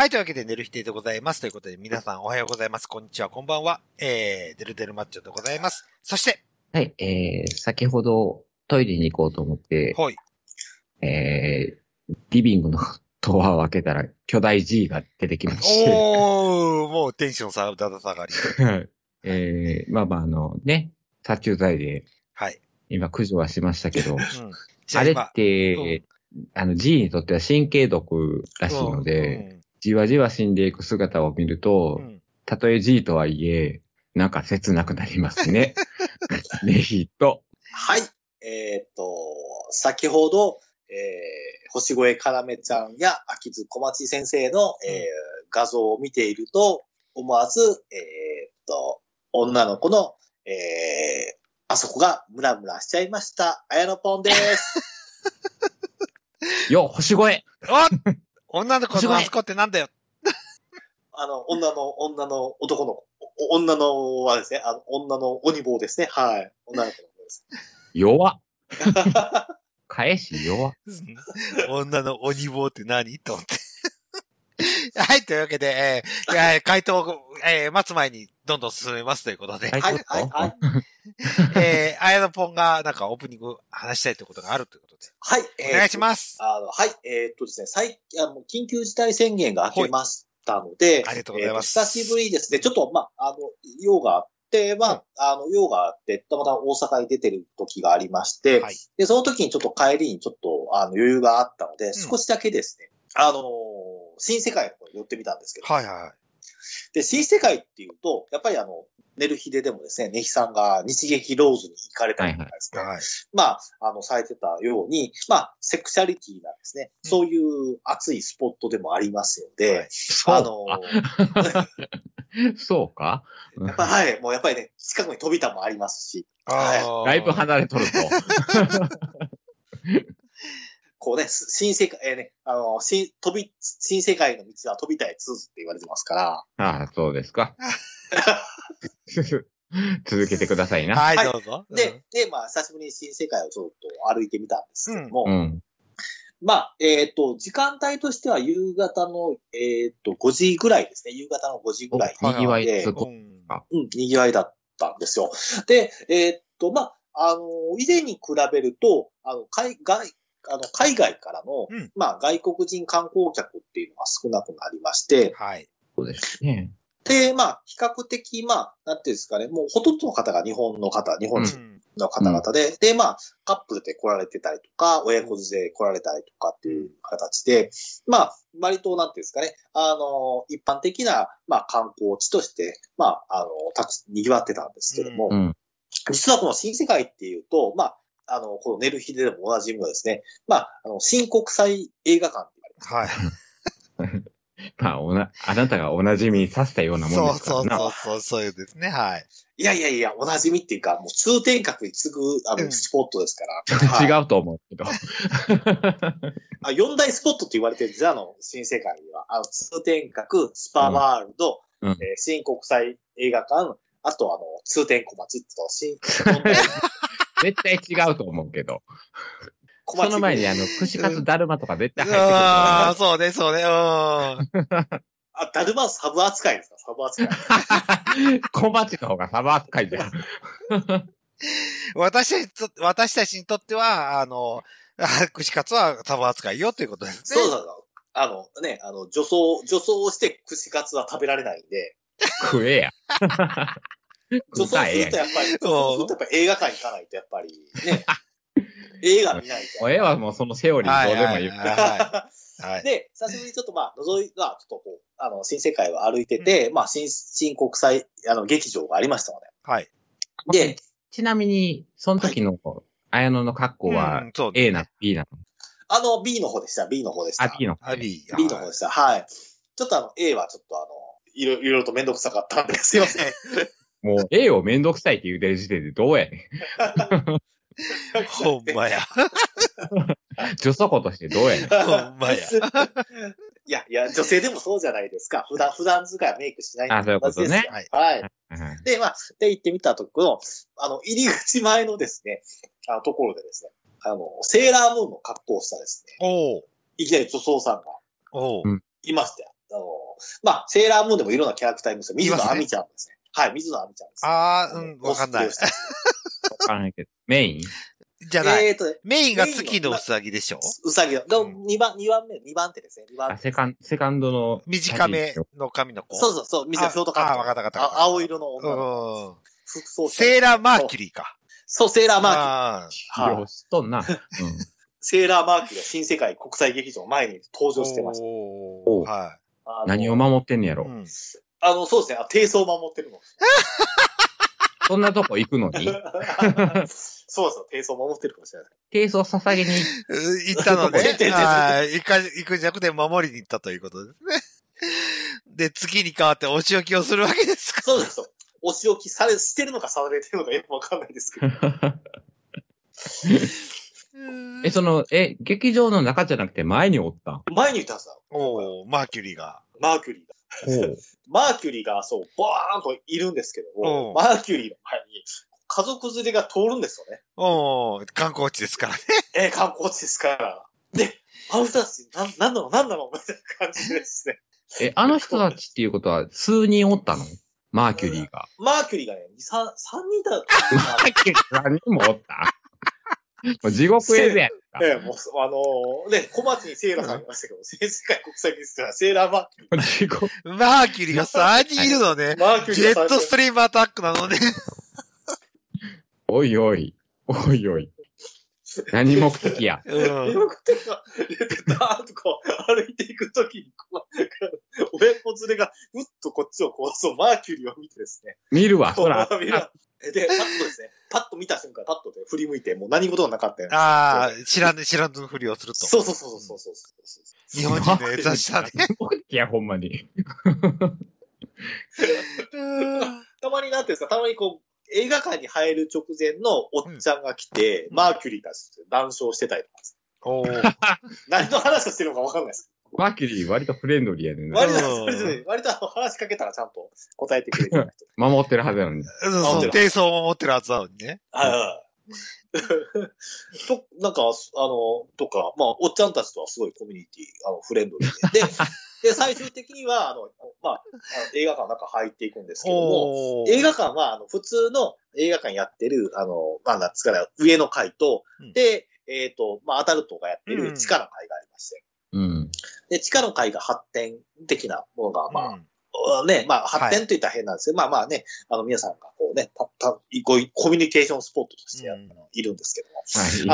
はい、というわけで、寝る否定でございます。ということで、皆さんおはようございます。こんにちは、こんばんは。えー、デルデルマッチョでございます。そして、はい、えー、先ほどトイレに行こうと思って、ほい。えー、リビングのドアを開けたら巨大 G が出てきまして、おー、もうテンションさ、だだ下がり。はいえー、まあまああのね、殺虫剤ではい。今駆除はしましたけど、うん。じゃあれっ今て、あの G にとっては神経毒らしいので、じわじわ死んでいく姿を見ると、たとえ G とはいえ、なんか切なくなりますね。ねひと。はい。えーっと、先ほど、えー、星越かなめちゃんや秋津小町先生の、えー画像を見ていると、思わず、えーっと、女の子の、えー、あそこがムラムラしちゃいました。あやのぽんです。よ、星越えお女の子のあそこってなんだよ。あの、女の、女の男の女のはですね、あの、女の鬼棒ですね。はい。女の子の方です。弱っ。返し弱っ。女の鬼棒って何？と思って。はい、というわけで、えーいや回答を、えー待つ前にどんどん進めますということで、はいはい、はい、はい。えー、あやのぽんがなんかオープニング話したいということがあるということで、はい。えーお願いします。あの、はい。えーっとですね、最近、あの、緊急事態宣言が明けましたので、ありがとうございますえーと久しぶりですね。ちょっと、まあ、あの、用があって、まあ、あの、用があって、たまたま大阪に出てる時がありまして、はい。で、その時にちょっと帰りにちょっと、あの、余裕があったので、少しだけですね、あのー新世界の方に寄ってみたんですけど、はいはい。で、新世界っていうと、やっぱりあの、寝る日ででもですね、ネヒさんが日劇ローズに行かれたりとかですね、はい。まあ、あの、されてたように、まあ、セクシャリティなんですね。うん。そういう熱いスポットでもありますので、あの、そうか。やっぱはい、もうやっぱりね、近くに飛びたもありますし、あー。だいぶ離れとると。こうね、す新世界、えーね、あの、新、飛び、新世界の道は飛びたいツーズって言われてますから、ああ、そうですか。続けてくださいな。はい、はいどうぞ。で、で、まあ、久しぶりに新世界をちょっと歩いてみたんですけども、うん。まあ、えっ、と、時間帯としては夕方の、えっ、と、5時ぐらいですね。夕方の5時ぐらいおにぎわいでつうん、うんうん、賑わいだったんですよ。で、えーっと、まあ、あの、以前に比べると、あの、海外、あの、海外からの、うんまあ、外国人観光客っていうのが少なくなりまして、はい。そうですね。で、まあ、比較的、まあ、なんていうんですかね、もうほとんどの方が日本の方、日本う人んの方々で、で、まあ、カップルで来られてたりとか、親子連れで来られたりとかっていう形で、まあ、割と、なんていうんですかね、あの、一般的な、まあ、観光地として、まあ、あの、たく、賑わってたんですけども、うん。実はこの新世界っていうと、まあ、あの、この寝る日ででもおなじみのですね、まあ、あの、新国際映画館って言われます。はい。まあ、おな、あなたがお馴染みさせたようなもんそうですからな。そうそうそう、そういうですね。はい。いやいやいや、おなじみっていうか、もう通天閣に次ぐ、あの、うんスポットですから。はい違うと思うけど。あ四大スポットって言われてるんですよ、あの、新世界には。あの、通天閣、スパワールド、うんえー新国際映画館、あとあの、通天小町と、新、絶対違うと思うけど。小町その前にあの、串カツだるまとか絶対入ってくるああ、かそうね、そうね、うん。あ、ダルマサブ扱いですか？サブ扱い。ら。小鉢の方がサバ扱いじゃん。私たちと、私たちにとっては、あの、あ 串カツはサブ扱いよということですね。そうそうそう。あのね、あの、女装、女装をして串カツは食べられないんで、食えや。女装す食うたらええやんるとやっぱり、女装するとやっぱり映画館行かないとやっぱりね、映画見ないと。もうええわ、もうそのセオリーどうでもいい。はいはいはい。で、久しぶりにちょっとまあ、覗い、まあ、ちょっとこう、あの、新世界を歩いてて、まあ、新、新国際、あの、劇場がありましたのはい。で。で、ちなみに、その時の、綾野の格好は A な、B なの？あの、B の方でした、B の方でした。あ、B の。アビー。B の方でした。はい。ちょっとあの、A はちょっとあの、いろいろとめんどくさかったんで、すいません。もう A をめんどくさいって言うてる時点でどうやね ほんまや。ん。女祖子としてどうやねん。ほんまや。いや、いや、女性でもそうじゃないですか。普段、普段使いはメイクしないんであそういうことねはいはい。うんで、まあ、で、行ってみたところ、あの、入り口前のですね、あの、ところでですね、あの、セーラームーンの格好をしたですね、おういきなり女装さんがおいましたよ。あの、まあ、セーラームーンでもいろんなキャラクターいますよ。水いますね野亜美ちゃんですね。はい、水野亜美ちゃんです。ああ、うん、わかんないわからないけど。メイン？じゃない。えーとね、メインが月のうさぎでしょ？うさぎの、うん2番、二番目、2番手ですね。2番。セカン、セカンドの。短めの髪の子。そうそうそう、水野ートカット。ああわかったわかったわかったあ青色の女の子。うん。服装セーラーマーキュリーか。そう、セーラーマーキュリー。よう知っとんな。うん。セーラーマーキュリーは新世界国際劇場前に登場してました。おーはあの何を守ってんねやい。うろ。ん。あの、そうですね。あ低層を守ってるの。そんなとこ行くのに？そうそう、低層を守ってるかもしれない。低層捧げに、行ったのね出て出て。はい。行か、行くんじゃなくて守りに行ったということですね。で、月に変わってお仕置きをするわけですか。そうですそう。お仕置きされ、してるのかされてるのかよくわかんないですけど。え、その、え、劇場の中じゃなくて前におったん？前に言ったんですよ。おーマーキュリーが。マーキュリーが。マーキュリーが、そう、バーンといるんですけども、うんマーキュリーの前に家族連れが通るんですよね。おー観光地ですからね。えー観光地ですから。で、あの人たち、なん、なんなのなんなのみたいな感じですね。え、あの人たちっていうことは数人おったの？マーキュリーが。マーキュリーがね、3、三人だ。マーキュリー何人もおった？地獄絵図やんか。ええもう、あのーね、小町にセーラーさんいましたけど、世界国際技術はセーラーマーキュリ 地獄。マーキュリーが3人いるのねー。。マーキュリジェーがットストリームアタックなのね。おいおい。おいおい。何目的や？うん。よくてが、ダーッとこう、歩いていくときに、こう、親子連れが、ふっとこっちをこう、そう、マーキュリーを見てですね。見るわ、そら。で、パッとですね、パッと見た瞬間、パッとで振り向いて、もう何事もなかったよね。ああ、知らん、知らんふりをすると。そうそうそうそうそうそうそう。日本人の優しさね。何目的や、ほんまに。たまになんていうんですか、たまにこう、映画館に入る直前のおっちゃんが来て、うんマーキュリーたちと談笑してたりとかおー 何の話をしてるのかわかんないです。マーキュリー割とフレンドリーやねんな。割と、うん割とね、割とあの話しかけたらちゃんと答えてくれる。守ってるはずなのに。そうそう、低層も持ってるはずなのにね。はいはい。と、なんか、あの、とか、まあ、おっちゃんたちとはすごいコミュニティ、あの、フレンドリーで。で、で、最終的には、あの、まあ、映画館の中入っていくんですけども、映画館は、あの、普通の映画館やってる、あの、まあ、なんつうから、上の階と、うんで、えっ、と、まあ、アダルトがやってうんる地下の階がありまして、うん。で、地下の階が発展的なものが、まあ、うんね、まあ、発展といったら変なんですけど、まあまあね、あの、皆さんがこうね、た、た、こういうコミュニケーションスポットとしてやうんいるんですけども、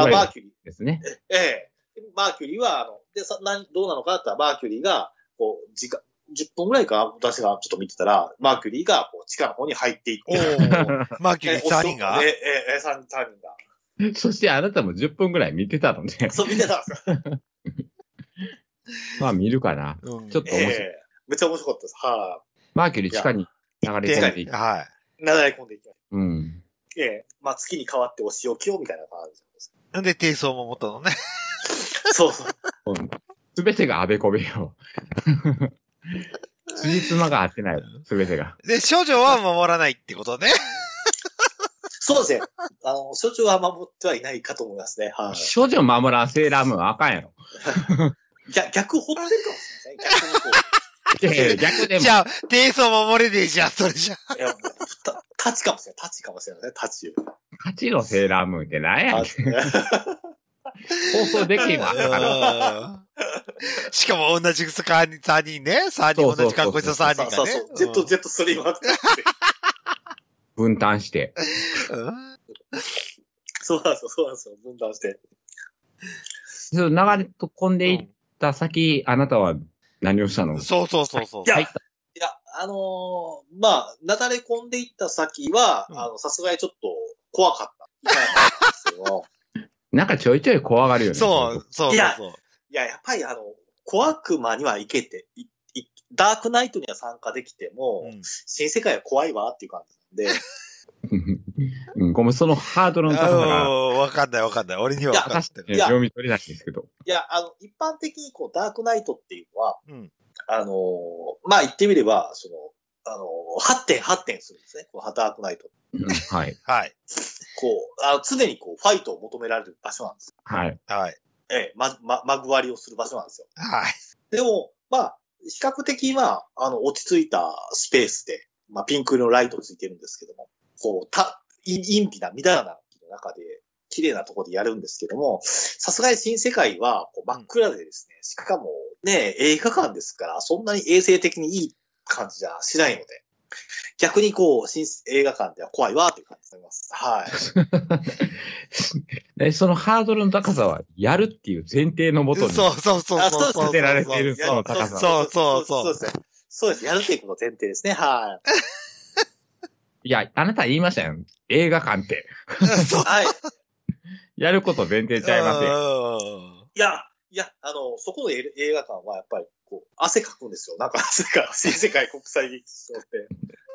はい。いあ、マーキュリー、ですね。ええ。マーキュリーは、あの、で、さ、なん、どうなのかなったら、マーキュリーが、こう、時間、10分ぐらいかな私がちょっと見てたら、マーキュリーが、こう、地下の方に入っていっおて、ーマーキュリー3人が？ええ、ええ、3人が。そしてあなたも10分ぐらい見てたのね。そう、見てたんですよ。まあ見るかな。うんちょっと面白い。ええ。めっちゃ面白かったです。はマーキュリー地下に流れ込んでいく。はい。い、なだれ込んでいきましうん。た。ええ。まあ、月に変わってお仕置きを、みたいな感じです。なんで低層も持ったのね。そうそう。すべてがあべこべよ。辻褄が合ってない。すべてが。で、少女は守らないってことね。そうですね。あの、所長は守ってはいないかと思いますね。はい、少女守らんセーラームーンあかんやろ。逆、逆掘ってるかもしれない。逆にこいやいや逆でもじ。ゃあ、低層守れねえじゃん、それじゃ。う。いや、もうた、タチかもしれない。タチかもしれないね。タチ。勝ちのセーラームーンって何やねん放送できへんわ。だから。うんしかも同じ3人ね。3人同じ格好した3人がねそうそう。。ジェット、ジェットストリーマーって。分担して。うんそうなんですよ、そうなんですよ。分断して。その流れ込んでいった先、あなたは何をしたの？そうそうそうそうい。や入ったいや、あのーまあ、なだれ込んでいった先は、うんあの、さすがにちょっと怖かった。なんかちょいちょい怖がるよね。そう、そうそうそう。いや、やっぱりあの、小悪魔には行けて、いいダークナイトには参加できても、うん新世界は怖いわっていう感じなんで、うん、ごめん、そのハードルの高さが、うんわかんないわかんない。俺には分かってる。ねいや読み取れないんですけど。いや、あの、一般的にこう、ダークナイトっていうのは、うん。あのーまあ、言ってみれば、その、あのー発展発展するんですね。このダークナイト。うんはい。はい。こう、あの常にこう、ファイトを求められる場所なんです。はい。はい。ええ、ま、ま、まぐわりをする場所なんですよ。はい。でも、まあ、比較的、まあ、あの、落ち着いたスペースで、まあ、ピンク色のライトついてるんですけども、こう、た、陰陰微な、乱らな中で、綺麗なところでやるんですけども、さすがに新世界はこう真っ暗でですね、しかもね、映画館ですから、そんなに衛生的にいい感じじゃしないので、逆にこう、新映画館では怖いわという感じになります。はい。でそのハードルの高さは、やるっていう前提のもとに。そうそうそうあそうそう。立てられているその高さ。そうそうそうそうですね。そうです。やるっていうこと前提ですね。はいや、あなた言いましたよ。映画館って。そうい。はい。やること前提ちゃいますよ。よ。いや、いや、あの、そこの映映画館はやっぱり、こう、汗かくんですよ。なんか汗か、新世界国際劇場って。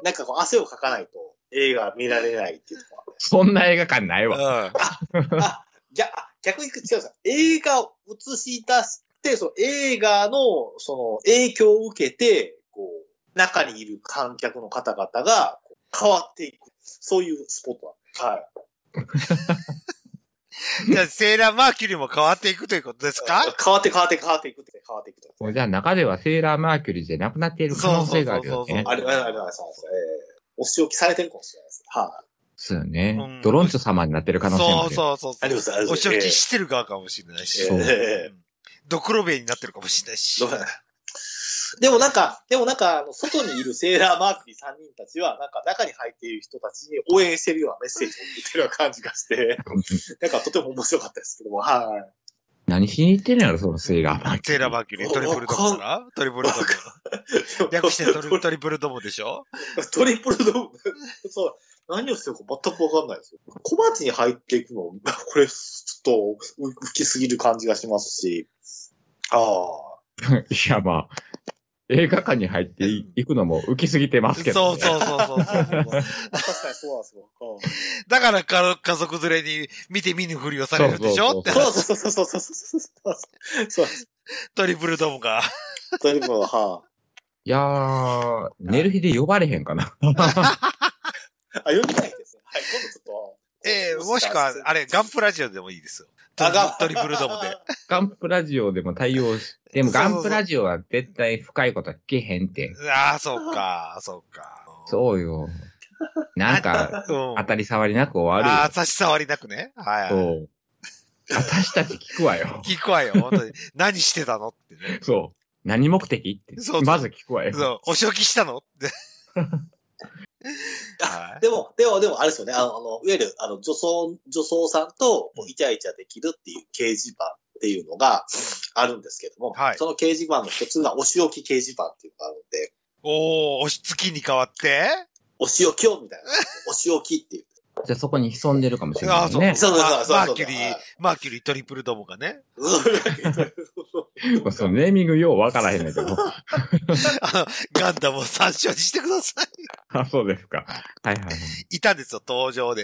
なんかこう、汗をかかないと映画見られないっていうそんな映画館ないわ。あ、じゃあ、逆に違うんですよ。映画を映し出して、その映画の、その影響を受けて、こう、中にいる観客の方々が変わっていく。そういうスポットなんで。はい。じゃあ、セーラーマーキュリーも変わっていくということですか？変わって変わって変わっていくって変わっていくと。じゃあ中ではセーラーマーキュリーじゃなくなっている可能性があるよそうそうそうね。あれ、あれ、あれ、あれ、そうです。えーお仕置きされてるかもしれないです。はい。そうよねうん。ドロンチョ様になってる可能性もあそうるよ。そうそうそう。ありますありますお仕置きしてる側かもしれないし。えーそうえうんドクロベイになってるかもしれないし。ーでもなんか、でもなんか、あの外にいるセーラーマークリー3人たちは、なんか中に入っている人たちに応援してるようなメッセージを送ってるような感じがして、なんかとても面白かったですけども、はい。何しに行ってるんやろ、そのセーラーマーキュリー。セーラーマーキュリー、トリプルドムかなトリプルドム。略してトリトリプルドムでしょ？トリプルドーム。そう。何をしてるか全くわかんないですよ。小鉢に入っていくの、これ、ちょっと浮きすぎる感じがしますし。ああ。いや、まあ、映画館に入っていくのも浮きすぎてますけど、ね。そうそうそうそう。確かにそう。だから家族連れに見て見ぬふりをされるでしょ？ってそうそうそうそうそうそうそう。トリプルドムか。トリプルはあ。いやー、寝る日で呼ばれへんかな。あ、呼びたいです。はい、今度ちょっと。ええー、もしくは、あれ、ガンプラジオでもいいですよ。トリプルドムで。ガンプラジオでも対応し、でもガンプラジオは絶対深いことは聞けへんって。ああ、そうか、そうか。そうよ。なんか、うん。当たり障りなく終わああ、る差し障りなくね。はい、よ。はい。そう。私たち聞くわよ。聞くわよ、本当に。何してたのってね。そう。何目的ってそうそう。まず聞くわよ。そう、お仕置きしたのって。はい。でも、でも、でも、あれですよね。あの、あのいわゆる、あの、女装、女装さんと、イチャイチャできるっていう掲示板っていうのがあるんですけども、はいその掲示板の一つが、お仕置き掲示板っていうのがあるんで、おー、押し月に変わって？お仕置きをみたいな。お仕置きっていう。じゃあそこに潜んでるかもしれああ、そう。ないね。そうそうそうそうそうマーキュリーはい、マーキュリートリプルドムがね。そのネーミングようわからへんねんけど。あの、ガンダムを参照にしてくださ あ、そうですか。はいはいはい。い。いたんですよ、登場で。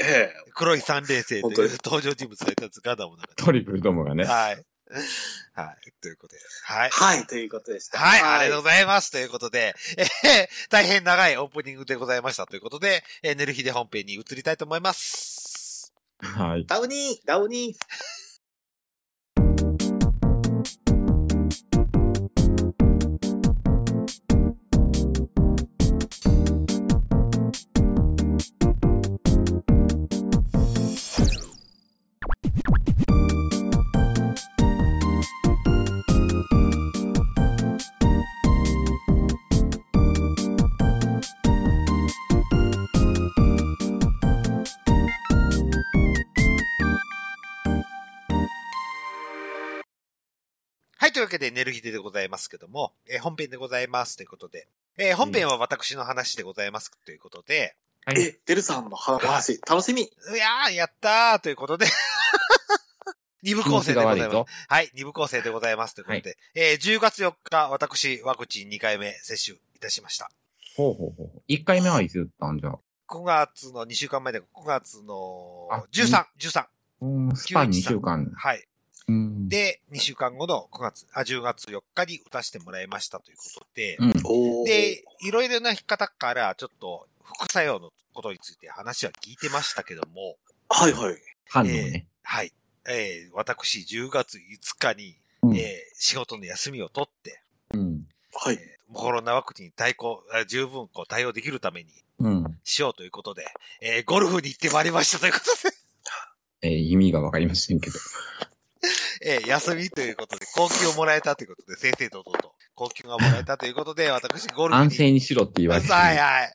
ええ。黒い三連星という登場人物がいたんです、ガンダムの中で。トリプルドームがね。はい。はい。ということで。はい。はい、ということでした。はい、ありがとうございます。ということで、えー大変長いオープニングでございましたということで、えー、寝る日で本編に移りたいと思います。はい。ダウニー、ダウニー。い、というわけで、寝る日でございますけども、えー本編でございますということで、えー本編は私の話でございますということで、はい。え、デルさんの話、楽しみ。いやー、やったーということで、二部構成でございます。はい、二部構成でございますということで、えー10月4日、私、ワクチン2回目接種いたしました。ほうほうほう。一回目はいつ打ったんじゃ？5月の2週間前で5月のあ13、13。うん、スパン2週間。はい。うん。で、2週間後の9月、あ、10月4日に打たせてもらいましたということで、うん。で、いろいろな方からちょっと副作用のことについて話は聞いてましたけども、はいはい。反応ね。はい。えー私10月5日に、うんえー仕事の休みを取って、うん。はい。コロナワクチンに対抗、あ十分こう対応できるためにうん。しようということで、えーゴルフに行ってまいりましたということで、えー意味がわかりませんけど。えー休みということで、高級をもらえたということで、先生ととと、高級がもらえたということで、私、ゴルフに。安静にしろって言われてる。はいはい。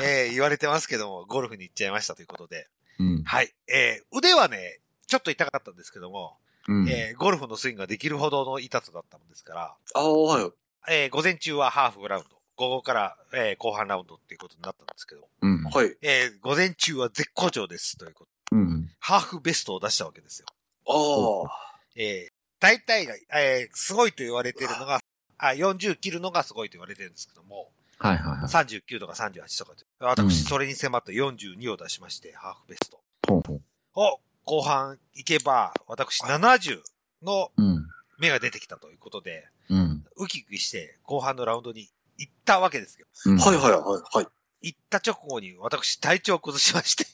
えー言われてますけども、ゴルフに行っちゃいましたということで。うん。はい。えー腕はね、ちょっと痛かったんですけども、うん。えーゴルフのスイングができるほどの痛さだったもんですから、ああ、はい。えー午前中はハーフラウンド、午後から、えー後半ラウンドっていうことになったんですけど、うん。はい。えー午前中は絶好調ですということ。うん。ハーフベストを出したわけですよ。ああ。えー大体が、えーすごいと言われているのが、あ、40切るのがすごいと言われてるんですけども、はいはいはい。39とか38とか私それに迫った42を出しまして、ハーフベスト。ほうほう。を、後半行けば、私70のうん。目が出てきたということで、うん。ウキウキして後半のラウンドに行ったわけですけど、うん。はいはいはいはい。行った直後に私体調を崩しまして、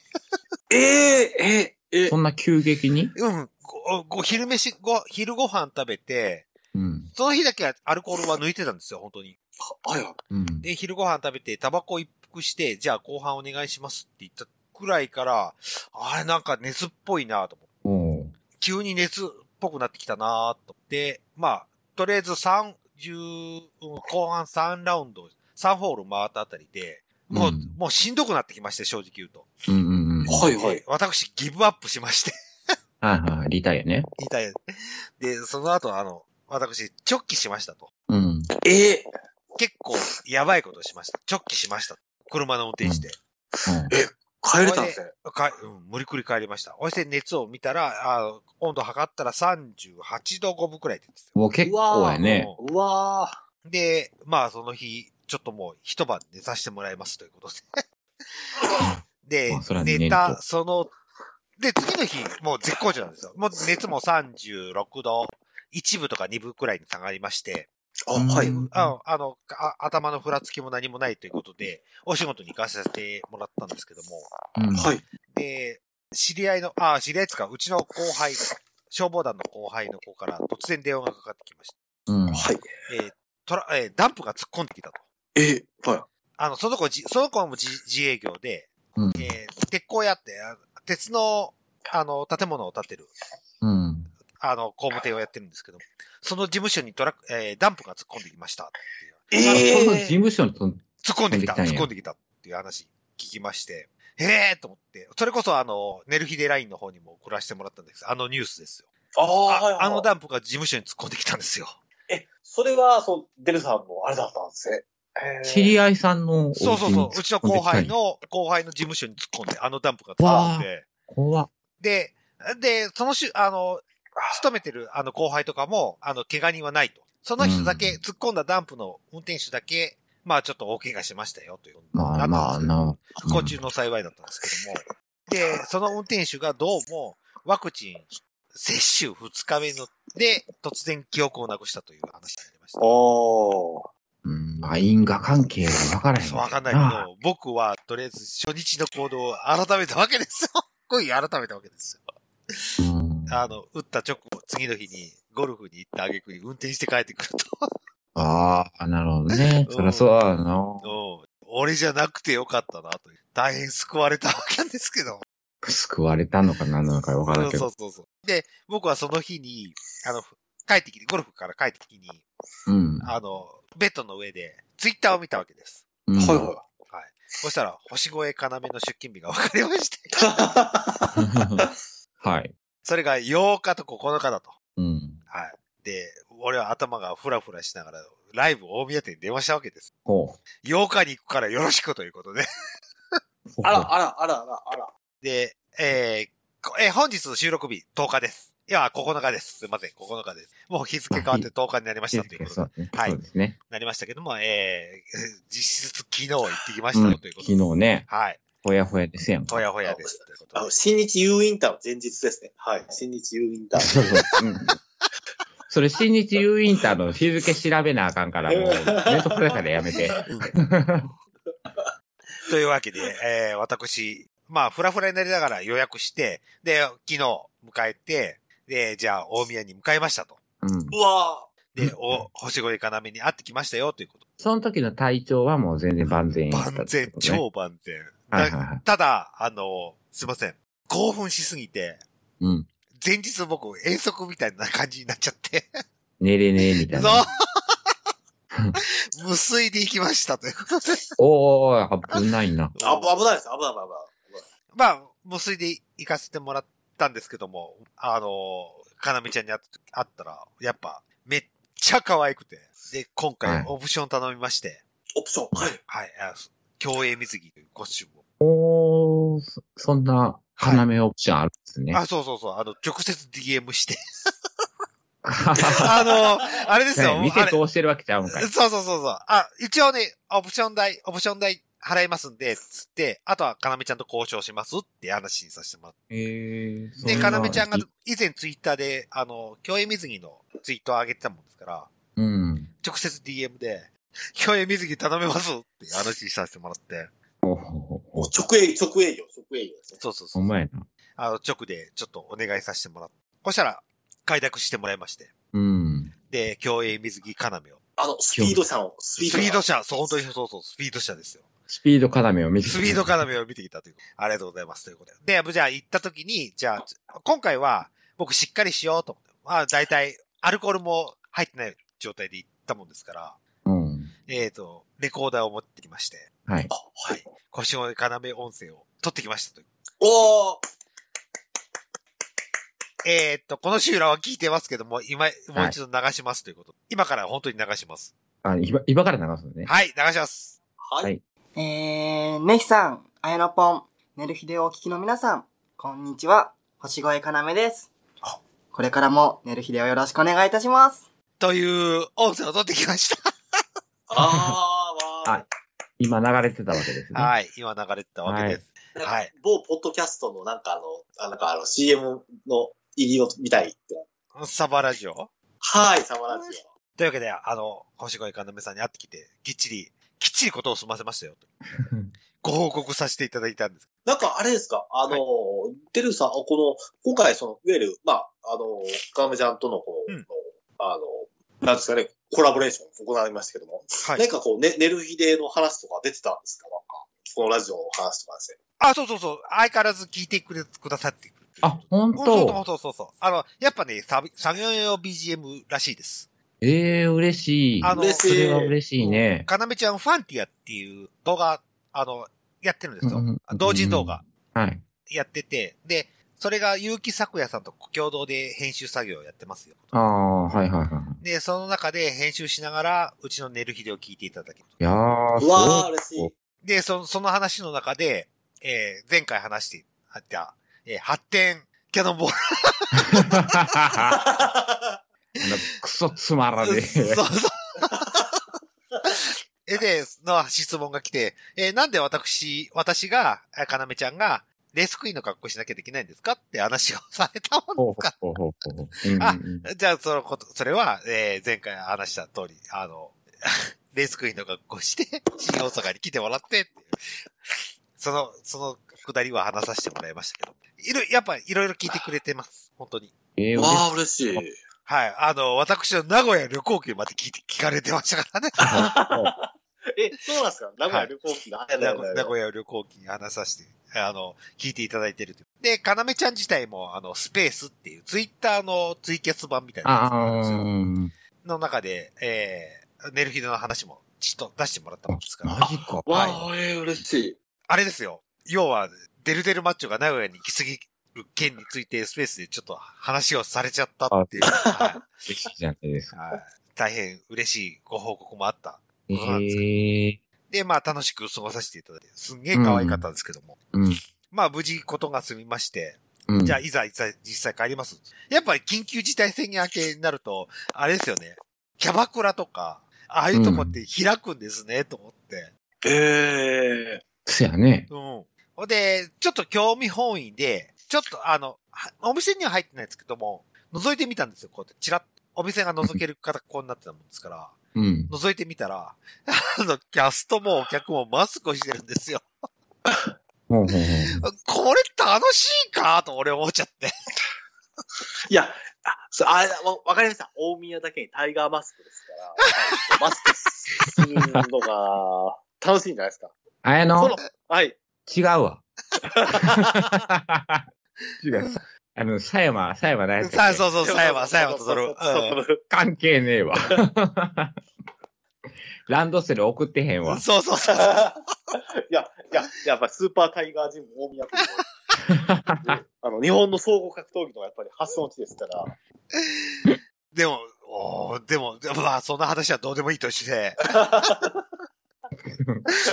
ええええそんな急激に？うん、ご、ご、昼飯、ご、昼ご飯食べて、うん。その日だけはアルコールは抜いてたんですよ、本当に。はいはい。うん。で、昼ご飯食べて、タバコ一服して、じゃあ後半お願いしますって言ったくらいから、あれなんか熱っぽいなと思って、急に熱っぽくなってきたなと思って、まあ、とりあえず30、うん後半3ラウンド、3ホール回ったあたりで、もう、うんもうしんどくなってきまして、正直言うと。うんうんうん。はいはいで。私、ギブアップしまして、はいはい。リタイアね。言いたい。で、その後、あの、私、直帰しましたと。うん。え？え結構、やばいことしました。直帰しました。車の運転して。帰れたんですね。かうん、無理くり帰りました。おして熱を見たら、あ温度測ったら38度5分くらいって言ってたもう結構やね。うわよで、まあその日、ちょっともう一晩寝させてもらいますということで。で、寝た、その、で、次の日、もう絶好調なんですよ。もう熱も36度、1分とか2分くらいに下がりまして、ーあ、はい。うんああのあ、頭のふらつきも何もないということで、お仕事に行かせてもらったんですけども、うん。はい。で、知り合いの、あ、知り合いですか、うちの後輩、消防団の後輩の子から突然電話がかかってきました。うん。はい。えートラ、えーダンプが突っ込んできたと。ええはあの、その子じ、その子も自自営業で、うん。えー鉄工やって、あ鉄の、あの、建物を建てる、うん。あの、工務店をやってるんですけど、その事務所にトラック、えーダンプが突っ込んできましたっていう。い。えその事え務所のと、突っ込んできた、突っ込んできたっていう話聞きまして、へえーと思って、それこそあの、ネルヒデラインの方にも送らせてもらったんですあのニュースですよ。ああ、はいはい。ああのダンプが事務所に突っ込んできたんですよ。え、それは、そう、デルさんのあれだったんですね。えー知り合いさんのそうそうそう。うちの後輩の、後輩の事務所に突っ込んで、あのダンプが突っ込んで。怖っ。で、で、そのしゅ、あの、勤めてるあの後輩とかも、あの、怪我人はないと。その人だけ、うん突っ込んだダンプの運転手だけ、まあちょっと大怪我しましたよ、という。まあまあなな。不幸中の幸いだったんですけども。で、その運転手がどうも、ワクチン接種2日目の、で、突然記憶をなくしたという話になりました。おー。うん。まあ因果関係がわからへん。そう、わかんないけど、僕はとりあえず初日の行動を改めたわけですよ。こういう改めたわけですよ。うん。あの、打った直後、次の日にゴルフに行った挙句に運転して帰ってくると。ああ、なるほどね。そりゃそうだな。うん俺じゃなくてよかったなという。大変救われたわけなんですけど。救われたのか何なのかわからんけど。そうそうそう。で、僕はその日に、あの、帰ってきて、ゴルフから帰ってきてに、うん。あの、ベッドの上で、ツイッターを見たわけです。うんはいははい。そしたら、星越え要の出勤日が分かりまして、はい。それが8日と9日だと。うん。はい。で、俺は頭がフラフラしながら、ライブ大宮店に電話したわけです。ほ8日に行くからよろしくということで。う。あら、あら、あら、あら、あら。で、えーこえー本日の収録日10日です。いや、9日です。すいません、9日です。もう日付変わって10日になりましたということそうね。はいそうですね。なりましたけども、えー、実質昨日行ってきましたよということで。昨日ね、はい。ほやほやですやんか。ほやほやです。ということであの、。新日ユーインターの前日ですね。はい。新日ユーインター。そうそう。うん。それ、新日ユーインターの日付調べなあかんから、もう、ネットプレッからやめて。というわけで、えー、私、まあ、フラフラになりながら予約して、で、昨日迎えて、で、じゃあ、大宮に向かいましたと。うん。うわで、お、星越要に会ってきましたよ、ということその時の体調はもう全然万全やったって万全、超万全。はいはいはい。ただ、あの、すいません。興奮しすぎて、うん。前日僕遠足みたいな感じになっちゃって。寝れねえみたいな。そう。無水で行きましたということで。おー、危ないな。あ、危ないです。危ない、危ない、危ない。まあ、無水で行かせてもらったんですけども、あの、かなみちゃんに会った会ったら、やっぱ、めっちゃ可愛くて。で、今はい回オプション頼みまして、オプション。はい。はい、あ競泳水着というコスチュームを。おー、そそんな、要オプションあるんですね。あ、そうそうそう、あの、直接 DM して。あの、あれですよ。ね店あれ通してるわけちゃうんかい。そうそうそうそう。あ、一応ね、オプション代、オプション代払いますんで、つって、あとはかなめちゃんと交渉しますって話にさせてもらって。えー、そで、かなめちゃんが以前ツイッターで、あの、競泳水着のツイートを上げてたもんですから、うん。直接 DM で、競泳水着頼めますって話させてもらって。ほうほうほうほう直営、直営業、直営業ですね。そうそうそう。ほんまやな。あの、直でちょっとお願いさせてもらって。そしたら、開拓してもらいまして。うん。で、競泳水着かなめを。あの、スピード車の、ススピード車。ピード車、そう、本当にそうそう、スピード車ですよ。スピード要を見てスピード要を見てきたという。ありがとうございます。ということで。で、じゃあ行った時に、じゃあ、今回は僕しっかりしようと思って。まあ、大体、アルコールも入ってない状態で行ったもんですから、うん。えっ、と、レコーダーを持ってきまして、はい。あ、はい。腰の要音声を取ってきましたという。おーえっ、と、この集団は聞いてますけども、今、もう一度流しますということ。今から本当に流します。あ、今、今から流すのね。はい、流します。はい。はいえー、ねひさん、あやのぽん、寝る日でお聞きの皆さん、こんにちは、星越かなめです。これからも寝る日でをよろしくお願いいたします。という音声を取ってきましあー、わ ー。はい今流れてたわけですた。ね。はい、今流れてたわけです。はい某ポッドキャストのなんかあの、あなんかあの CM の入りを見たいって。サバラジオ？はい、サマラジというわけで、あの、星越かなめさんに会ってきて、きっちり、きっちりことを済ませましたよ。と ご報告させていただいたんです。オ。なんかあれですか？あの、てるさん、この、今回その、いわゆる、まあ、あの、かなめちゃんとのこの、うんあの、なんですかね、コラボレーション行われましたけども、はい何かこう、ね、寝る日での話とか出てたんですか？なんか、このラジオの話とかですね。あ、そうそうそう。相変わらず聞いてくれ、くださってあ、本そうそう当そうそうそう。あの、やっぱね、作業用 BGM らしいです。ええー、嬉しい。あの嬉しいそれは嬉しいね。かなめちゃんファンティアっていう動画、あの、やってるんですようんうん。同人動画はい。やってて、で、それが結城咲夜さんと共同で編集作業をやってますよ。ああ、はいはいはい。で、その中で編集しながら、うちの寝る日でを聞いていただける。いやー、うわー、嬉しい。で、そその話の中で、えー前回話してあった、えー発展キャノンボール。あのクソつまらねそうえ。そう。えで、の質問が来て、えーなんで私、私が、えかなめちゃんが、レースクイーンの格好しなきゃできないんですかって話をされたもすか。あうんじゃあ、そのこと、それは、えー前回話した通り、あの、レースクイーンの格好して、新大阪に来てもらってってその、そのくだりは話させてもらいましたけど、いろ、やっぱいろいろ聞いてくれてます。本当に。えー、わー、嬉嬉しい。はい。あの、私の名古屋旅行記まで聞いて、聞かれてましたからね。え、そうなんですか？名古屋旅行記が。はい名古名古屋旅行記に話させて、あの、聞いていただいてる。で、かなめちゃん自体も、あの、スペースっていう、ツイッターのツイキャス版みたいなやつんですよ。あーの中で、えー、寝る日の話も、ちっと出してもらったもんですから。マジか。わー、えー、嬉しい。あれですよ。要は、デルデルマッチョが名古屋に行き過ぎる件について、スペースでちょっと話をされちゃったっていう。は嬉しいじゃないですい。か。はい。大変嬉しいご報告もあった。ええで、まあ楽しく過ごさせていただいて、すんげえ可愛かったんですけども。うん。まあ無事ことが済みまして、うん。じゃあいざ、いざ、実際帰ります。やっぱり緊急事態宣言明けになると、あれですよね。キャバクラとか、ああいうとこって開くんですね、と思って。ええそやね。うん。ほんで、ちょっと興味本位で、ちょっとあの、はお店には入ってないですけども、覗いてみたんですよ、こうやって。チラッと。お店が覗ける形になってたもんですから、うん。覗いてみたら、あの、キャストもお客もマスクをしてるんですよ。ほうほうほう。これ楽しいかと俺思っちゃって。いや、あ、そう、あ、わわかりました。大宮だけにタイガーマスクですから。マスクです。するのが楽しいんじゃないですか。綾野その、はい。違うわ。違う。あの、狭山、狭山大。さあ、そうそう、さやま、さやまとそる。うん関係ねえわ。ランドセル送ってへんわ。そうそうそう。いや、いや、やっぱりスーパータイガージム大宮 あの、日本の総合格闘技のやっぱり発祥の地ですから。でも、おーでも、でもまあ、そんな話はどうでもいいとして。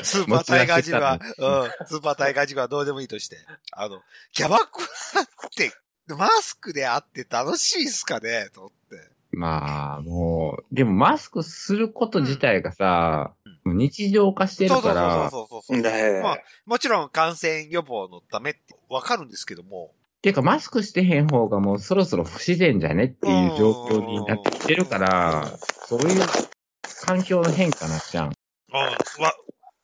スーパータイガージムは、うん、スーパータイガージムはどうでもいいとして。あの、キャバクラって、マスクであって楽しいっすかね？と思って。まあ、もう、でもマスクすること自体がさ、もう日常化してるそうそうから、そうそうそうそう。ねまあ、もちろん感染予防のためってわかるんですけども。ていうかマスクしてへん方がもうそろそろ不自然じゃねっていう状況になってきてるから、そういう環境の変化なっちゃう。あわ、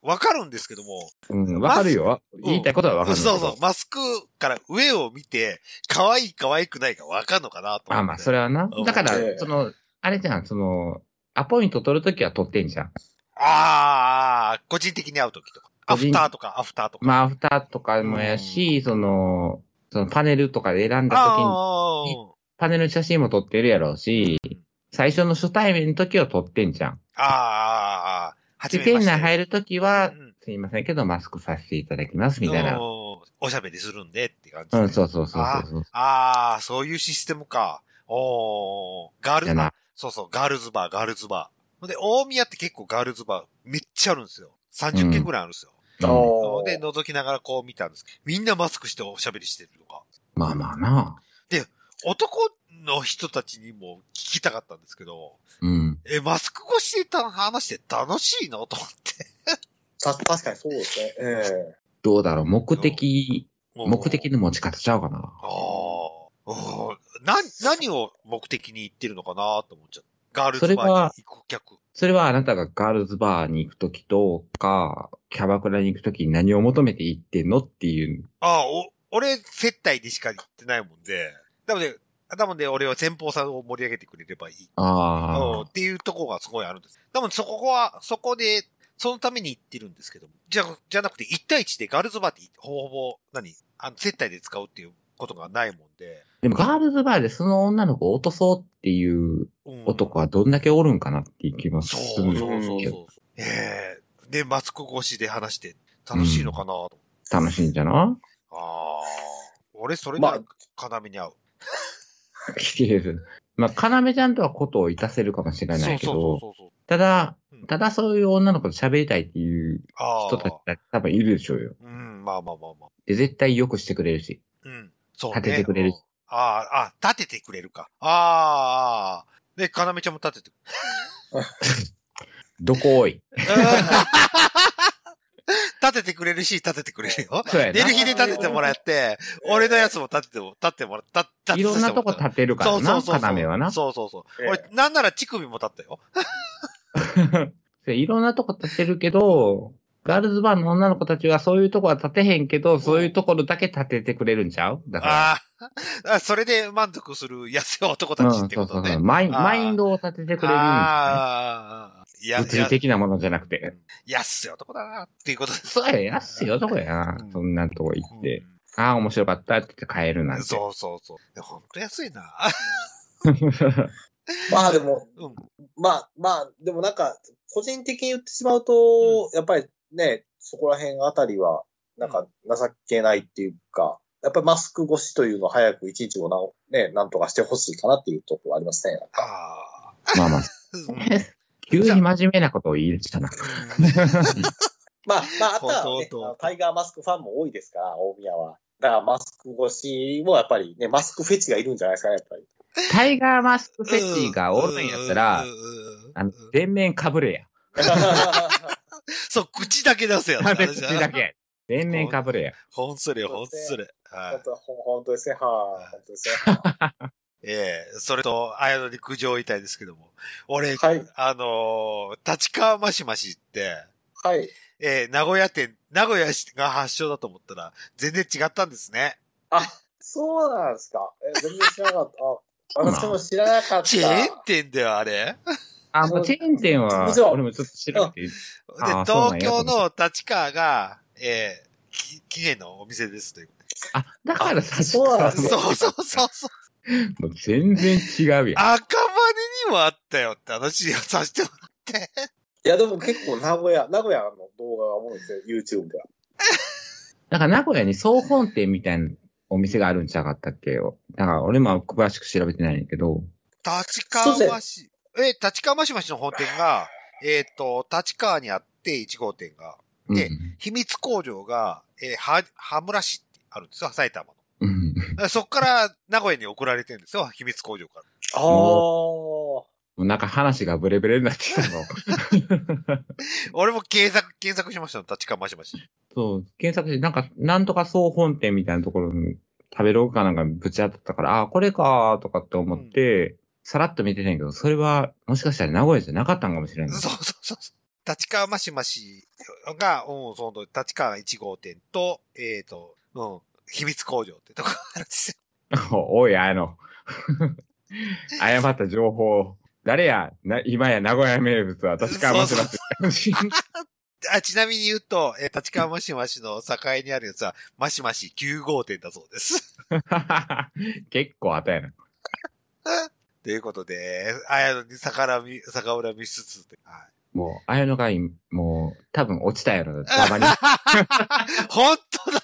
わかるんですけども。うん、わかるよ。言いたいことはわかるんだけど。そうそう。マスクから上を見て、可愛い可愛くないかわかんのかなと。あ、まあ、それはなうん。だからええ、その、あれじゃん、その、アポイント取るときは取ってんじゃん。ああ、個人的に会うときとか。アフターとか、アフターとか。まあ、アフターとかもやし、その、そのパネルとかで選んだときに、あパネルの写真も撮ってるやろうし、最初の初対面の時は撮ってんじゃん。あ、ああ、ああ、はで、店内入るるときは、うんすいませんけど、マスクさせていただきます、みたいな。おしゃべりするんでって感じで。うん、そうそうそうそうそう。ああ、そういうシステムか。おーガールズバー。そうそう、ガールズバー、ガールズバー。で、大宮って結構ガールズバーめっちゃあるんですよ。30件ぐらいあるんですよ。うんで、覗きながらこう見たんですけど、みんなマスクしておしゃべりしてるとか。まあまあな。男の人たちにも聞きたかったんですけど、うん。え、マスク越しでた話して楽しいの？と思って。た、確かにそうですね。えどうだろう、目的、目的の持ち方ちゃうかな？ああ。うんな、何を目的に言ってるのかなと思っちゃった。ガールズバーに行く客。それはあなたがガールズバーに行くときとか、キャバクラに行くときに何を求めて行ってんのっていう。ああ、お、俺、接待でしか行ってないもんで。なので、なので俺は先方さんを盛り上げてくれればいい。ああ。うんっていうところがすごいあるんです。多分そこは、そこで、そのために行ってるんですけども。じゃ、じゃなくて、1対1でガールズバーってほぼほぼ、何？あの、接待で使うっていうことがないもんで。でもガールズバーでその女の子を落とそうっていううん男はどんだけおるんかなって気もすそうるそうそうそうけど。。ええで、マスク越しで話して楽しいのかなと。楽しいんじゃなああ。俺、それなら、要に合う。聞ける。まあ、かなめちゃんとはことをいたせるかもしれないけど。ただうん、ただそういう女の子と喋りたいっていうあ人たちあ。が多分いるでしょうよ。うん、まあまあまあまあ。で、絶対よくしてくれるし。うん。そうね。立ててくれるうんああ、あ、立ててくれるか。ああ、で、かなめちゃんも立ててく どこ多い。立ててくれるし、立ててくれるよ。そうやな。寝る日で立ててもらって、俺のやつも立てても、立ってもらった、立ていろんなとこ立てるからな、そうそうそう。かなめはな。そうそうそう。ええ俺、なんなら乳首も立ったよ。でいろんなとこ立てるけど、ガールズバーの女の子たちはそういうとこは立てへんけど、そういうところだけ立ててくれるんちゃう？だかあーあ、それで満足する安い男ら。たちうん、ってことねそうそうそう。。マイマインドを立ててくれるんじゃああ、い？や、ない物理的なものじゃなくて。安い男だな、っていうことです。そうや、安い男やなうん。そんなとこ行って。うんああ、面白かったって言って帰るなんて。そうそうそう。でほんと安いな。まあでも、うん。まあまあ、でもなんか、個人的に言ってしまうと、やっぱりね、そこら辺あたりは、なんか情けないっていうか、やっぱりマスク越しというのを早く一日をなお、ね、なんとかしてほしいかなっていうところありますね。あまあまあ、あ。うん急に真面目なことを言い出したな。まあ、まあ、あとは、ねタイガーマスクファンも多いですから、大宮は。だからマスク越しもやっぱりね、マスクフェチがいるんじゃないですかね、やっぱり。タイガーマスクフェチがおるんやったらあの、全面かぶれや。そう、口だけ出せよ。口だ。け。全面かぶれや。ほんそれ、ほんそれ。はい。本当ほ本当ですね、はい、本当ですね。はええそれと、あやのに苦情言いたいですけども。俺、い。はい。あのー立川マシマシって、はい。えー名古屋店、名古屋が発祥だと思ったら、全然違ったんですね。あ、そうなんですか。え、全然知らなかった。あ、私も知らなかった。チェーン店だよ、あれ。あ、もうチェーン店はもちろん、俺もちょっと調べて。であー、そうなんや東京の立川が、えー、き記念のお店ですという。あ、だから確かそうなんですねそうそうそうそう。もう全然違うやん。赤羽にもあったよって話をさせてもらって。いや、でも結構名古屋、名古屋の動画が多いんですよ、YouTube では。だから名古屋に総本店みたいなお店があるんちゃうかったっけ？よ。だから俺も詳しく調べてないんだけど、立川市。え、立川市町の本店が、えっ、と、立川にあって1号店が、でうん秘密工場が、えー、は、羽村市ってあるんですよ、埼玉。そっから名古屋に送られてるんですよ、秘密工場から。ああ。もうなんか話がブレブレになってきたの。俺も検索、検索しましたよ、立川市町。そう、検索して、なんか、なんとか総本店みたいなところに食べログかなんかぶち当たったから、あこれかーとかって思って、さらっと見てたんやけど、それは、もしかしたら名古屋じゃなかったんかもしれない。そうそうそう。立川マシマシが、うん、その、立川1号店と、えっ、と、うん、秘密工場ってとこがあるんですよ。おい、あの、誤った情報、誰や、な今や名古屋名物は私から待ってます。あちなみに言うと、えー立川マシマシの境にあるやつは、マシマシ9号店だそうです。結構あたやな。ということで、あやのに逆らみ、逆恨みしつつで、はい。もう、あやのが今、もう、多分落ちたやろ、たまに。本当だ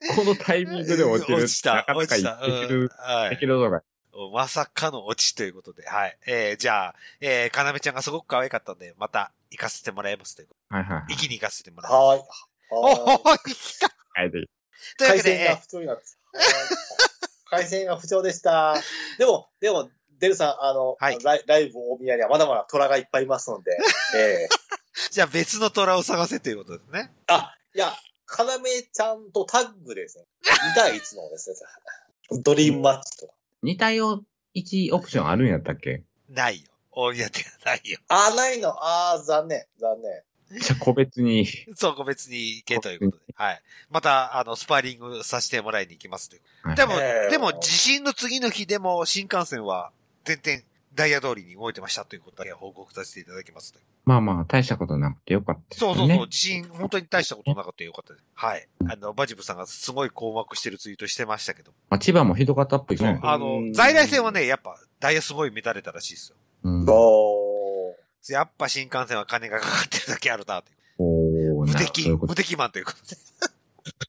このタイミングで落ちる。落ちた、落ちた。できる、うんはいでき。るのが。まさかの落ちということで、はい。えー、じゃあ、えー、かなめちゃんがすごく可愛かったんで、また行かせてもらいますというこはいはいとで。行きに行かせてもらいます。はーい。おはーいほほ、来たはい。でというわ回けで、線が不調になってた。はい回線が不調でした。でも、でも、デルさん、あの、はいライライブ大宮にはまだまだ虎がいっぱいいますので、ええ じゃあ別の虎を探せということですね。あ、いや、かなめちゃんとタッグですね。2対1のですね。ドリームマッチとか。似たよ1オプションあるんやったっけ？ないよ。大宮店はないよ。あー、ないの。あー、残念。残念。じゃあ個別に。そう、個別に行けということで。はい。また、あの、スパーリングさせてもらいに行きますという。はいでも、えーでも、地震の次の日でも、新幹線は、全然、ダイヤ通りに動いてましたということだけ報告させていただきます。まあまあ、大したことなくてよかったですね。そうそうそう、地震、本当に大したことなかったよかったです。はい。あの、バジブさんがすごい困惑してるツイートしてましたけど。まあ、千葉もひどかったっぽいね。あの、在来線はね、やっぱ、ダイヤすごい乱れたらしいですよ。うん。やっぱ新幹線は金がかかってるだけあるな、という。お無敵、そういうこと無敵マンということで。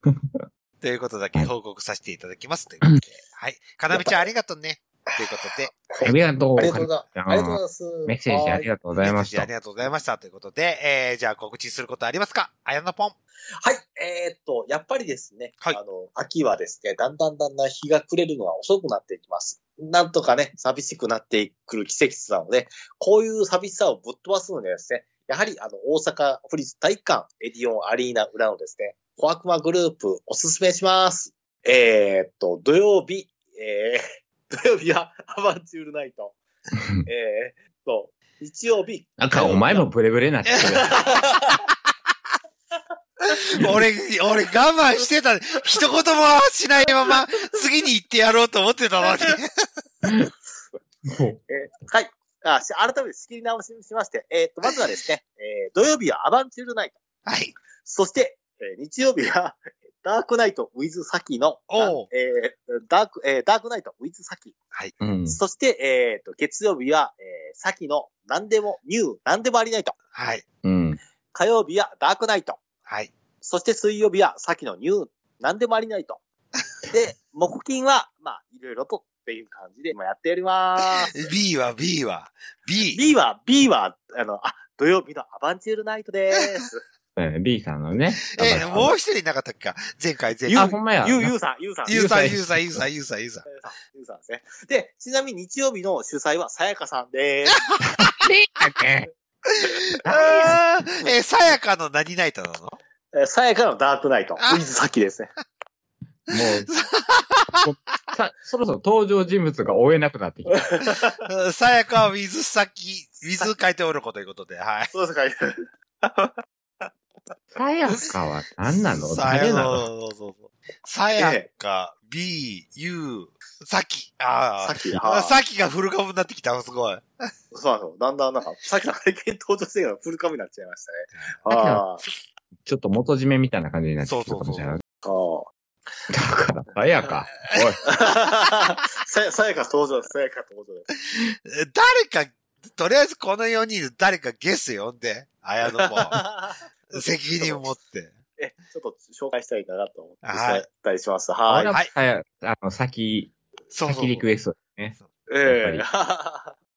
ということだけ報告させていただきます。ということで。はい。かなみちゃんありがとうね。ということで。ありがとう。ありがとうございます。あありがとうございます。メッセージありがとうございましたあり。がとうございました。ということで、えー、じゃあ告知することありますか？あやのぽん。はい。えーっと、やっぱりですね、はいあの、秋はですね、だんだんだんだん日が暮れるのが遅くなっていきます。なんとかね、寂しくなってくる季節なので、こういう寂しさをぶっ飛ばすのにはですね、やはりあの、大阪府立体育館エディオンアリーナ裏のですね、小悪魔グループおすすめします。えーっと、土曜日、えー、土曜日は アバンチュールナイト。えーっと、日曜日。なんかお前もブレブレなってる。俺、俺我慢してた。一言もしないまま、次に行ってやろうと思ってたのに。えーはい。あし改めて仕切り直ししまして、えーっと、まずはですね、えー土曜日はアバンチュールナイト。はい。そして、えー日曜日は、ダークナイトウィズサキの、えーダーク、えーダークナイトウィズサキ。うん。そして、えーっと、月曜日は、えー、サキの何でもニュー、何でもありナイト。はい。うん。火曜日はダークナイト。はい。そして水曜日はサキのニュー、何でもありナイト。で、木金は、まあ、いろいろとっていう感じで、まあ、やっております。B は B は B。B は、B は、あの、あ、土曜日のアバンチュールナイトです。え B さんのね。えー、もう一人いなかったっけ？か前回、前あ、回。ほんまや。ゆう、ゆうさん、ゆうさん。ゆうさん、ゆうゆうさん、ゆうさん、ゆうさん、ゆうさん。ゆうさんですね。で、ちなみに日曜日の主催はさやかさんです。だっけあーえー、さやかの何ナイトなの？えーさやかのダークナイト。ウあィズサキですね。もう、さ、そろそろ登場人物が追えなくなってきた。う んさやかはウィズ先、ウィズ書いておる子ということで、はい。そうですか。さやかは何なの？さなのそうそうそうさやか、B、U、さき、あさっき、あ、はさきがフル株になってきた、すごい。そうなの。だんだんなんか、さっきの拝見登場してからフルカムになっちゃいましたね。ああ。ちょっと元締めみたいな感じになってきたかもしれない。あだから、さやか。おい。あ。さ、さやか登場です。さやか登場です。誰か、とりあえずこの4人で誰かゲスト呼んで、綾野も。責任を持って。え、ちょっと紹介したいかなと思って、はいたりします。はい。俺はさや、あの、先、そうそう先リクエストですね。ええや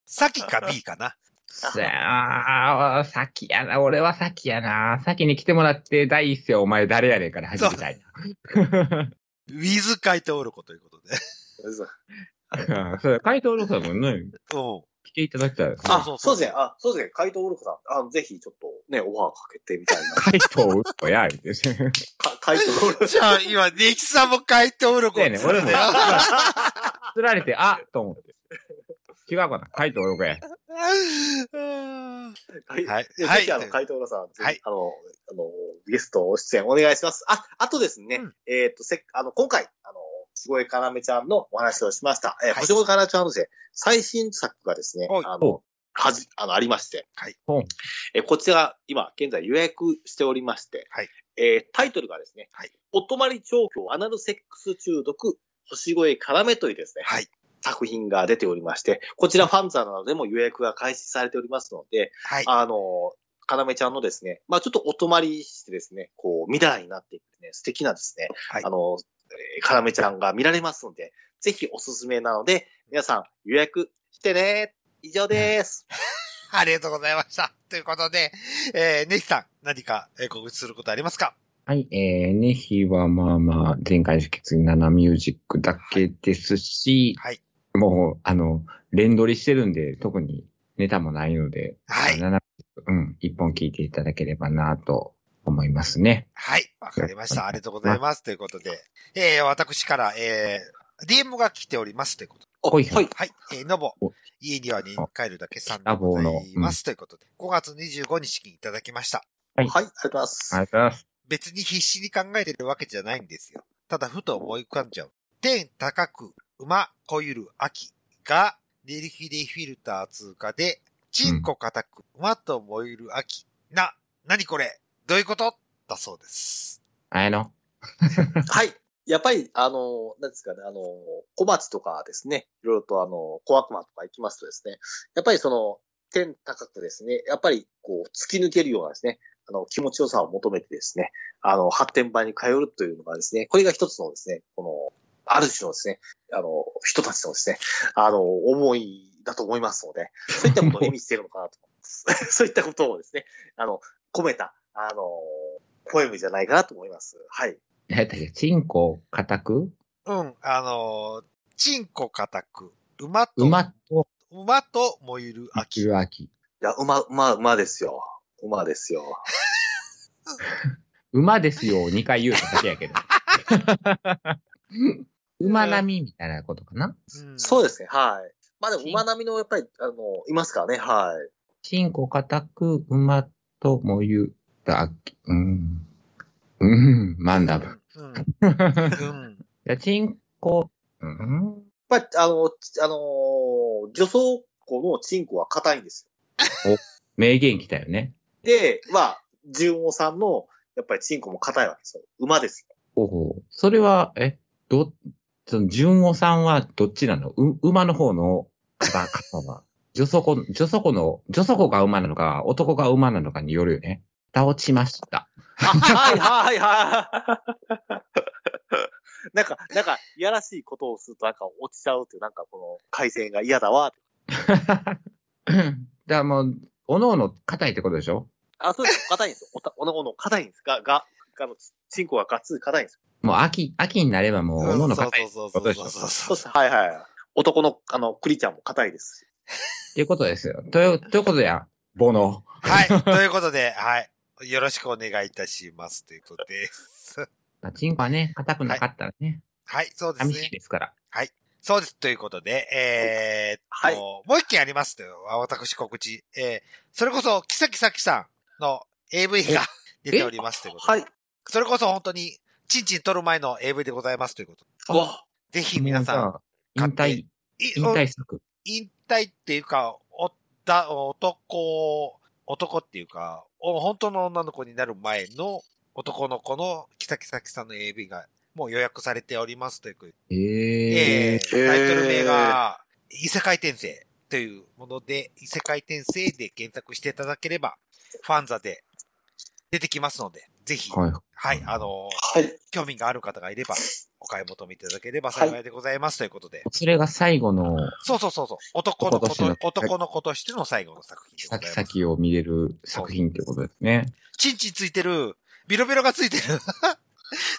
さきか B かな。さあ、先やな。俺は先やな。先に来てもらって、第一声お前誰やねんから始めたいな。ウィズ回答オルコということで。そう回答録さんもね、うん。来ていただきたいですね。あ、そうそうですね。あ、そうですね。怪盗ウルフさん。あの、ぜひちょっとね、オファーかけてみたいな。回答うっとや、言うて。か怪盗ウルフじゃあ、今、ネキさんも回答オルコそうやね俺もよ。釣られて、あと思って。違うかな回答録や。はい。はいではいぜひ、あの、怪盗ウルフさん、ぜひはいあの、あの、ゲスト出演お願いします。あ、あとですね、うんえっ、と、せっ、あの、今回、あの、星越かなめちゃんのお話をしました。えーはい。星越かなめちゃんのですね、最新作がですね、はい。あの、はじ、あの、ありまして、ほんえーこちら、今、現在予約しておりまして、はい。えータイトルがですね、はい。お泊まり調教アナルセックス中毒、星越絡めというですね、はい。作品が出ておりまして、こちらファンザなどでも予約が開始されておりますので、はい。あの、かなめちゃんのですね、まあちょっとお泊まりしてですね、こう、未来になっていくね、素敵なですね、はい。あの、えーかなめちゃんが見られますので、ぜひおすすめなので、皆さん予約してね。以上です。ありがとうございました。ということで、えー、ネキさん、何かえー告知することありますか？はい、えー、ネヒはまあまあ、前回の引き継ぎ7ミュージックだけですし、はい。もう、あの、連撮りしてるんで、特にネタもないので、はい7うん、一本聞いていただければなと思いますね。はい。わかりました。ありがとうございます。ということで、えー、私から、えー、DM が来ております。ということで。あほいはい。はい。えー、ノボお。家にはに帰るだけさんでラございます。ということで、5月25日にいただきました。はいはい、ありがとうございます。ありがとうございます。別に必死に考えてるわけじゃないんですよ。ただふと思い浮かんじゃう。天高く馬こゆる秋がネリヒレフィルター通過で、チンコ固く馬と燃える秋な、何これ？どういうこと？だそうです。あやの。はい。やっぱり、あの、なんですかね、あの、小町とかですね、いろいろとあの、小悪魔とか行きますとですね、やっぱりその、天高くですね、やっぱりこう、突き抜けるようなですね、あの、気持ちよさを求めてですね、あの、発展場に通るというのがですね、これが一つのですね、この、ある種のですね、あの、人たちのですね、あの、思いだと思いますので、そういったことを意味しているのかなと思います。そういったことをですね、あの、込めた、あの、ポエムじゃないかなと思います。はい。何やったっけ？チンコ固く？うん、あのーチンコ固く馬と、馬と馬と燃える秋。秋秋。いや、馬、馬、馬ですよ。馬ですよ。馬ですよ、2回言うただけやけど。馬並みみたいなことかな？うんそうですね、はい。まあでも馬並みの、やっぱり、あの、いますからね、はい。チンコ固く馬と燃ゆた秋。うん。うん、マンダブ。うん。うん。じゃあ、チンコ、うんやっぱり、あの、ちあのー女装庫のチンコは硬いんです名言来たよね。よ。で、まあ、純王さんの、やっぱりチンコも硬いわけですよ。馬ですよ。ほうほう。それは、え、ど、その、純尾さんはどっちなの？う、馬の方の方、方は。女底、女底の、女底が馬なのか、男が馬なのかによるよね。倒ちました。あはい、はい、はい。なんか、なんか、いやらしいことをすると、なんか落ちちゃうっていう、なんかこの、改善が嫌だわ。だからもう、おのおの硬いってことでしょ？あ、そうです。硬いんですよ。おた、おのおの硬いんですが、が、あの、チンコがガッツリ硬いんですよ。もう秋、秋になればもう、おのおの硬いそうそうそうそうそうです。はいはい。男の、あの、クリちゃんも硬いですし。っていうことですよ。という、ということでや、ボノ。はい。ということで、はい。よろしくお願いいたします。ということです。まあチンコはね、硬くなかったらね、はい、そうです寂しいね。ですから。そうです。ということで、えーっと、はいもう一件ありますとよ。私告知。えー、それこそ、木崎咲さんの AV が出ておりますということで。はい。それこそ本当に、チンチン取る前の AV でございますということ。うわ、ぜひ皆さん、引退、い引退作。引退っていうか、おった、男、男っていうか、お本当の女の子になる前の男の子のキサキサキさんの AV がもう予約されておりますということで。えええー。タイトル名が、異世界転生というもので、異世界転生で検索していただければ、ファンザで出てきますので、ぜひ、はい、はい。あのはい。興味がある方がいれば、お買い求めいただければ幸いでございますということで。それが最後のそうそうそうそう。男の子と男としての、男の子としての最後の作品でございます。先々を見れる作品ってことですね。チンチンついてる、ビロビロがついてる。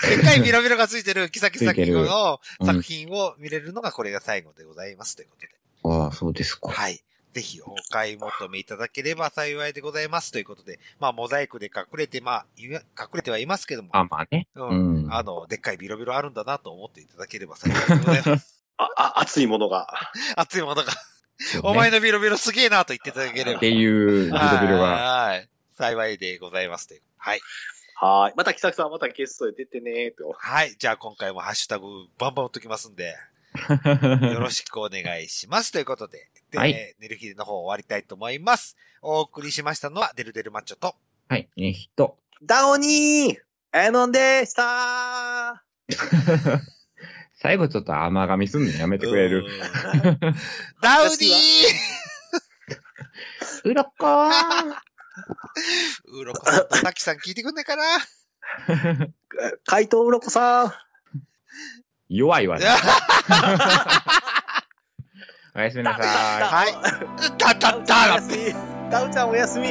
でっかいビロビロがついてる、キサキサキのうん作品を見れるのがこれが最後でございますということで。ああ、そうですか。はい。ぜひお買い求めいただければ幸いでございますということで、まあ、モザイクで隠れて、まあ、い隠れてはいますけども、あ、まあね。うんうんあの、でっかいビロビロあるんだなと思っていただければ幸いでございます。あ、あ、熱いものが。熱いものが、お前のビロビロすげえなと言っていただければ。っていうビロビロが。はい。幸いでございますという。はい。はい。また、木崎さん、またゲストで出てねーと。はい。じゃあ今回もハッシュタグバンバン打っときますんで、よろしくお願いします。ということで、で、はい寝る日の方終わりたいと思います。お送りしましたのは、デルデルマッチョと、はい。ね、人。ダオニーエノンでした 最後ちょっと甘噛みすんのやめてくれる？ダウディー うろこー うろこさんとタキさん聞いてくんないかな？怪盗うろこさん。弱いわね。おやすみなさい。はい。だだだだダウちゃんおやすみ。ダウちゃんおやすみ。